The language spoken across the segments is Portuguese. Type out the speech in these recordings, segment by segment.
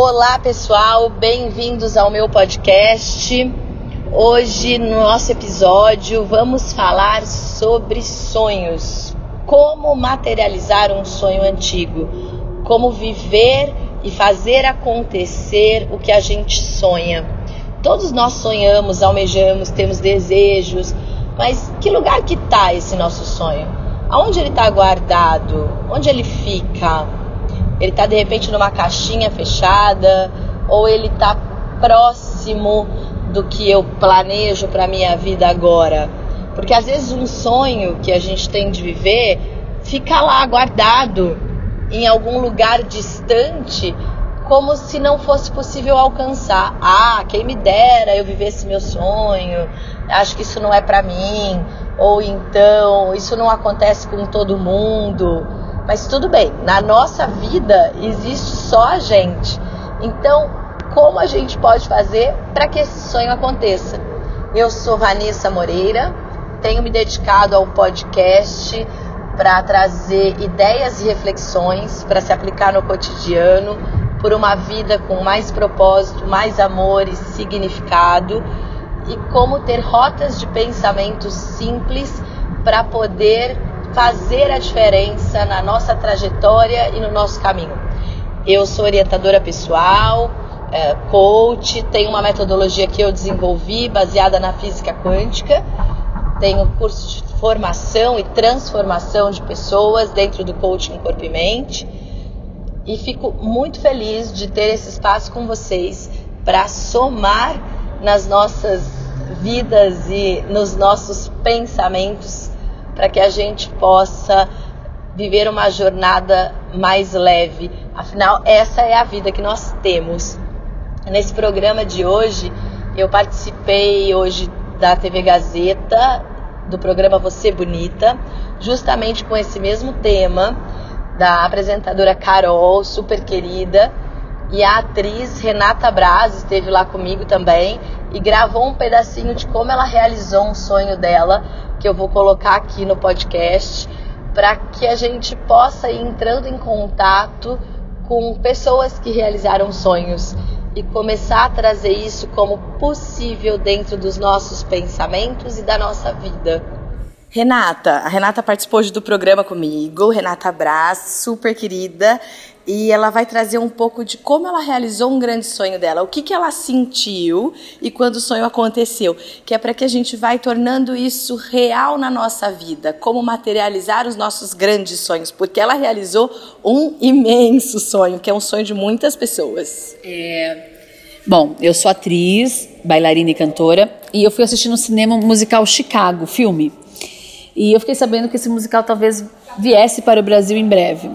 Olá pessoal, bem-vindos ao meu podcast. Hoje, no nosso episódio, vamos falar sobre sonhos. Como materializar um sonho antigo. Como viver e fazer acontecer o que a gente sonha. Todos nós sonhamos, almejamos, temos desejos, mas que lugar que está esse nosso sonho? Aonde ele está guardado? Onde ele fica? Ele está de repente numa caixinha fechada ou ele está próximo do que eu planejo para minha vida agora? Porque às vezes um sonho que a gente tem de viver fica lá guardado em algum lugar distante, como se não fosse possível alcançar. Ah, quem me dera eu vivesse meu sonho. Acho que isso não é para mim. Ou então, isso não acontece com todo mundo. Mas tudo bem, na nossa vida existe só a gente. Então, como a gente pode fazer para que esse sonho aconteça? Eu sou Vanessa Moreira, tenho me dedicado ao podcast para trazer ideias e reflexões para se aplicar no cotidiano por uma vida com mais propósito, mais amor e significado e como ter rotas de pensamento simples para poder fazer a diferença na nossa trajetória e no nosso caminho. Eu sou orientadora pessoal, é, coach, tenho uma metodologia que eu desenvolvi baseada na física quântica, tenho curso de formação e transformação de pessoas dentro do coaching corpo e mente e fico muito feliz de ter esse espaço com vocês para somar nas nossas vidas e nos nossos pensamentos para que a gente possa viver uma jornada mais leve. Afinal, essa é a vida que nós temos. Nesse programa de hoje, eu participei hoje da TV Gazeta, do programa Você Bonita, justamente com esse mesmo tema da apresentadora Carol, super querida, e a atriz Renata Braz esteve lá comigo também e gravou um pedacinho de como ela realizou um sonho dela que eu vou colocar aqui no podcast para que a gente possa ir entrando em contato com pessoas que realizaram sonhos e começar a trazer isso como possível dentro dos nossos pensamentos e da nossa vida. Renata, a Renata participou hoje do programa comigo, Renata Brás, super querida, e ela vai trazer um pouco de como ela realizou um grande sonho dela, o que, que ela sentiu e quando o sonho aconteceu, que é para que a gente vai tornando isso real na nossa vida, como materializar os nossos grandes sonhos, porque ela realizou um imenso sonho, que é um sonho de muitas pessoas. É... Bom, eu sou atriz, bailarina e cantora, e eu fui assistir no cinema musical Chicago, filme. E eu fiquei sabendo que esse musical talvez viesse para o Brasil em breve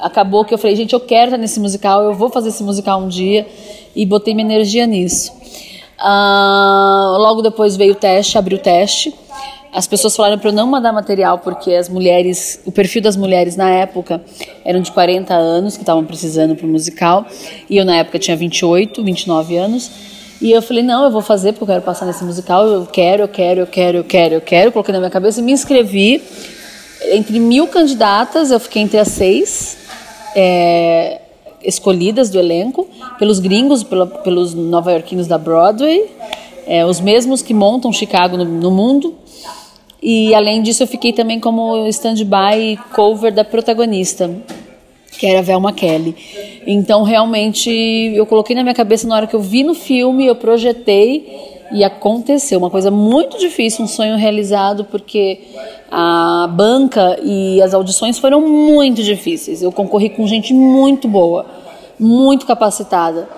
acabou que eu falei, gente, eu quero estar nesse musical, eu vou fazer esse musical um dia e botei minha energia nisso. Uh, logo depois veio o teste, abriu o teste. As pessoas falaram para eu não mandar material porque as mulheres, o perfil das mulheres na época eram de 40 anos que estavam precisando para o musical e eu na época tinha 28, 29 anos. E eu falei, não, eu vou fazer porque eu quero passar nesse musical, eu quero, eu quero, eu quero, eu quero, eu quero. Coloquei na minha cabeça e me inscrevi. Entre mil candidatas, eu fiquei entre as seis é, escolhidas do elenco pelos gringos, pelos nova-iorquinos da Broadway, é, os mesmos que montam Chicago no, no mundo. E além disso, eu fiquei também como stand-by cover da protagonista, que era Velma Kelly. Então, realmente, eu coloquei na minha cabeça na hora que eu vi no filme, eu projetei e aconteceu. Uma coisa muito difícil, um sonho realizado, porque a banca e as audições foram muito difíceis. Eu concorri com gente muito boa, muito capacitada.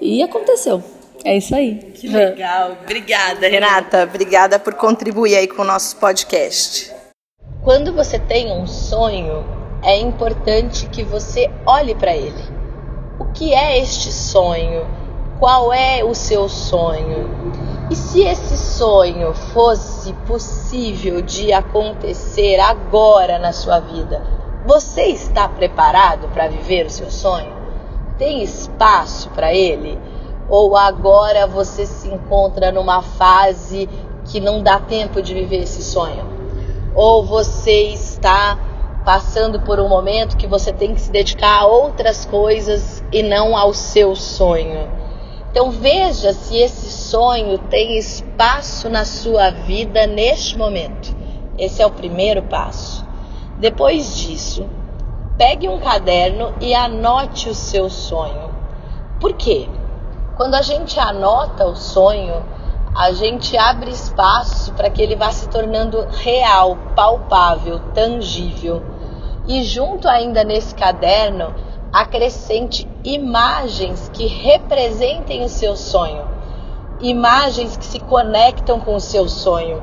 E aconteceu. É isso aí. Que legal. Obrigada, Renata. Obrigada por contribuir aí com o nosso podcast. Quando você tem um sonho, é importante que você olhe para ele. O que é este sonho? Qual é o seu sonho? E se esse sonho fosse possível de acontecer agora na sua vida, você está preparado para viver o seu sonho? Tem espaço para ele? Ou agora você se encontra numa fase que não dá tempo de viver esse sonho? Ou você está passando por um momento que você tem que se dedicar a outras coisas e não ao seu sonho. Então veja se esse sonho tem espaço na sua vida neste momento. Esse é o primeiro passo. Depois disso, pegue um caderno e anote o seu sonho. Por quê? Quando a gente anota o sonho, a gente abre espaço para que ele vá se tornando real, palpável, tangível. E junto ainda nesse caderno, acrescente imagens que representem o seu sonho, imagens que se conectam com o seu sonho.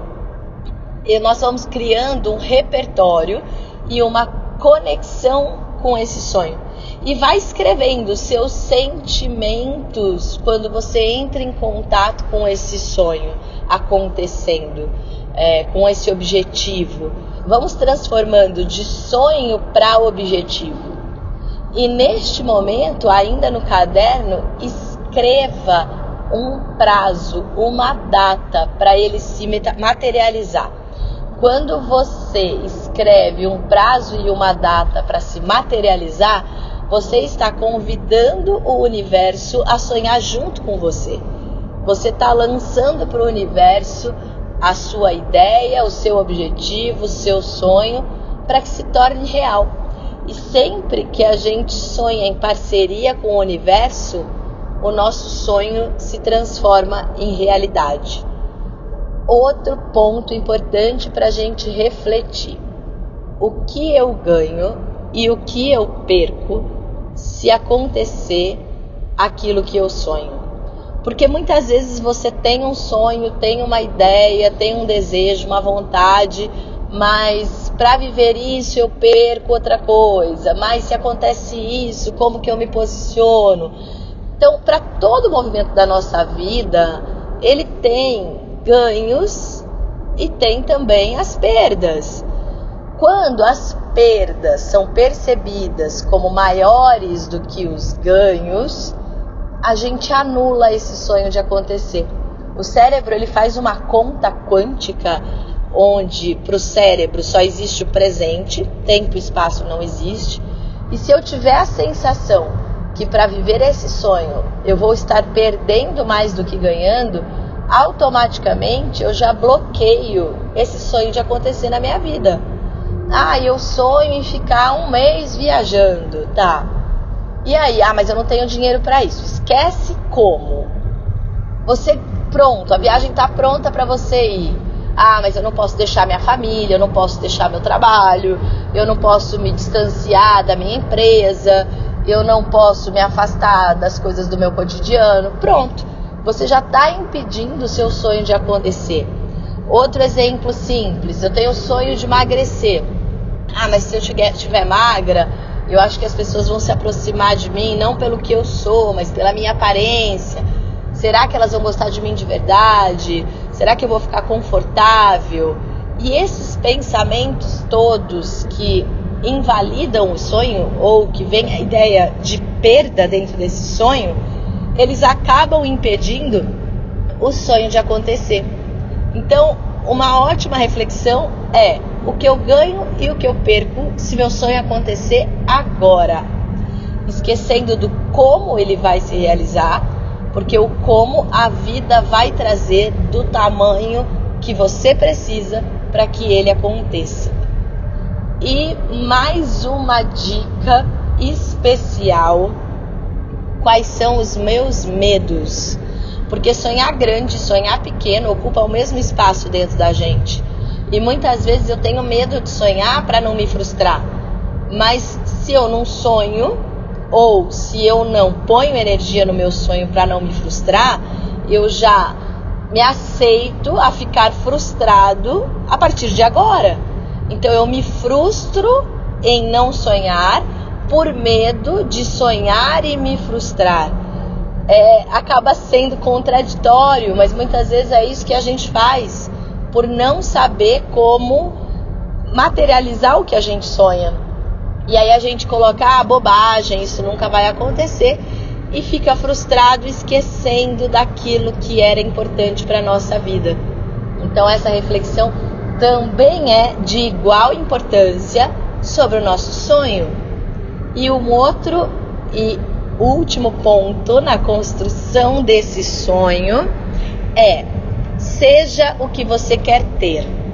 E nós vamos criando um repertório e uma conexão com esse sonho. E vai escrevendo seus sentimentos quando você entra em contato com esse sonho acontecendo, é, com esse objetivo. Vamos transformando de sonho para objetivo. E neste momento, ainda no caderno, escreva um prazo, uma data para ele se materializar. Quando você escreve um prazo e uma data para se materializar, você está convidando o universo a sonhar junto com você. Você está lançando para o universo a sua ideia, o seu objetivo, o seu sonho, para que se torne real. E sempre que a gente sonha em parceria com o universo, o nosso sonho se transforma em realidade outro ponto importante para a gente refletir: o que eu ganho e o que eu perco se acontecer aquilo que eu sonho. Porque muitas vezes você tem um sonho, tem uma ideia, tem um desejo, uma vontade, mas para viver isso eu perco outra coisa. Mas se acontece isso, como que eu me posiciono? Então, para todo movimento da nossa vida, ele tem ganhos e tem também as perdas. Quando as perdas são percebidas como maiores do que os ganhos, a gente anula esse sonho de acontecer. O cérebro ele faz uma conta quântica onde para o cérebro só existe o presente, tempo e espaço não existe. E se eu tiver a sensação que para viver esse sonho eu vou estar perdendo mais do que ganhando, automaticamente eu já bloqueio esse sonho de acontecer na minha vida. Ah, eu sonho em ficar um mês viajando, tá? E aí, ah, mas eu não tenho dinheiro para isso. Esquece como. Você pronto, a viagem tá pronta para você ir. Ah, mas eu não posso deixar minha família, eu não posso deixar meu trabalho, eu não posso me distanciar da minha empresa, eu não posso me afastar das coisas do meu cotidiano. Pronto você já está impedindo o seu sonho de acontecer. Outro exemplo simples: eu tenho o sonho de emagrecer. Ah, mas se eu estiver magra, eu acho que as pessoas vão se aproximar de mim não pelo que eu sou, mas pela minha aparência. Será que elas vão gostar de mim de verdade? Será que eu vou ficar confortável? E esses pensamentos todos que invalidam o sonho ou que vem a ideia de perda dentro desse sonho, eles acabam impedindo o sonho de acontecer. Então, uma ótima reflexão é o que eu ganho e o que eu perco se meu sonho acontecer agora. Esquecendo do como ele vai se realizar, porque o como a vida vai trazer do tamanho que você precisa para que ele aconteça. E mais uma dica especial quais são os meus medos. Porque sonhar grande, sonhar pequeno ocupa o mesmo espaço dentro da gente. E muitas vezes eu tenho medo de sonhar para não me frustrar. Mas se eu não sonho, ou se eu não ponho energia no meu sonho para não me frustrar, eu já me aceito a ficar frustrado a partir de agora. Então eu me frustro em não sonhar por medo de sonhar e me frustrar. É, acaba sendo contraditório, mas muitas vezes é isso que a gente faz, por não saber como materializar o que a gente sonha. E aí a gente coloca, ah, bobagem, isso nunca vai acontecer, e fica frustrado, esquecendo daquilo que era importante para nossa vida. Então essa reflexão também é de igual importância sobre o nosso sonho. E um outro e último ponto na construção desse sonho é: seja o que você quer ter.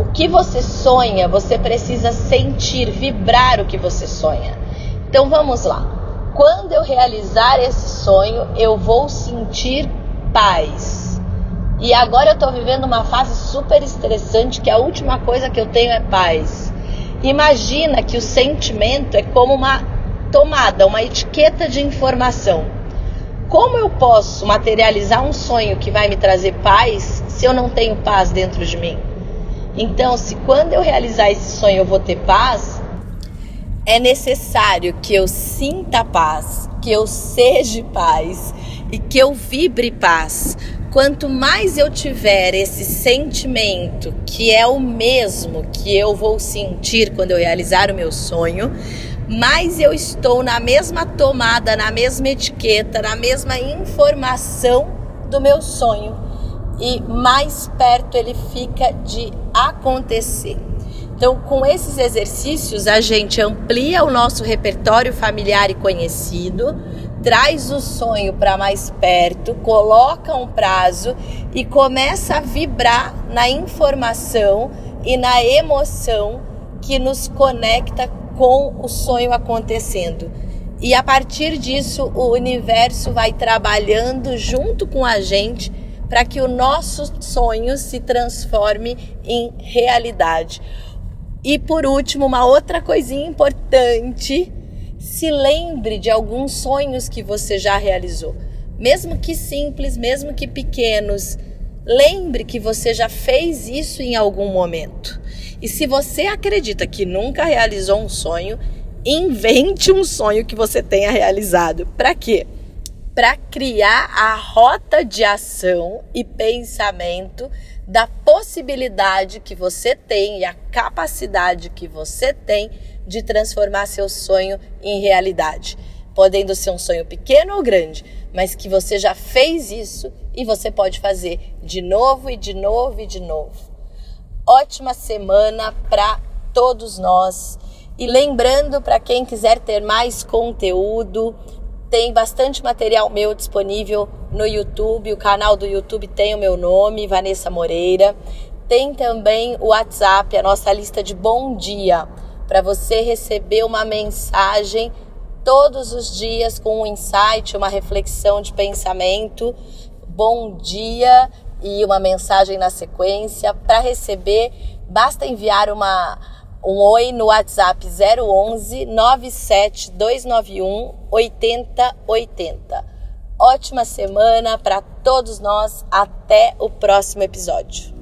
O que você sonha, você precisa sentir, vibrar o que você sonha. Então vamos lá. Quando eu realizar esse sonho, eu vou sentir paz. E agora eu estou vivendo uma fase super estressante que a última coisa que eu tenho é paz. Imagina que o sentimento é como uma tomada, uma etiqueta de informação. Como eu posso materializar um sonho que vai me trazer paz se eu não tenho paz dentro de mim? Então, se quando eu realizar esse sonho eu vou ter paz, é necessário que eu sinta paz, que eu seja paz e que eu vibre paz. Quanto mais eu tiver esse sentimento, que é o mesmo que eu vou sentir quando eu realizar o meu sonho, mais eu estou na mesma tomada, na mesma etiqueta, na mesma informação do meu sonho e mais perto ele fica de acontecer. Então, com esses exercícios, a gente amplia o nosso repertório familiar e conhecido, traz o sonho para mais perto, coloca um prazo e começa a vibrar na informação e na emoção que nos conecta com o sonho acontecendo. E a partir disso, o universo vai trabalhando junto com a gente para que o nosso sonho se transforme em realidade. E por último, uma outra coisinha importante: se lembre de alguns sonhos que você já realizou, mesmo que simples, mesmo que pequenos. Lembre que você já fez isso em algum momento. E se você acredita que nunca realizou um sonho, invente um sonho que você tenha realizado. Para quê? Para criar a rota de ação e pensamento da possibilidade que você tem e a capacidade que você tem de transformar seu sonho em realidade. Podendo ser um sonho pequeno ou grande, mas que você já fez isso e você pode fazer de novo e de novo e de novo ótima semana para todos nós. E lembrando para quem quiser ter mais conteúdo, tem bastante material meu disponível no YouTube. O canal do YouTube tem o meu nome, Vanessa Moreira. Tem também o WhatsApp, a nossa lista de bom dia, para você receber uma mensagem todos os dias com um insight, uma reflexão de pensamento. Bom dia e uma mensagem na sequência. Para receber, basta enviar uma, um oi no WhatsApp 011 97291 8080. Ótima semana para todos nós. Até o próximo episódio.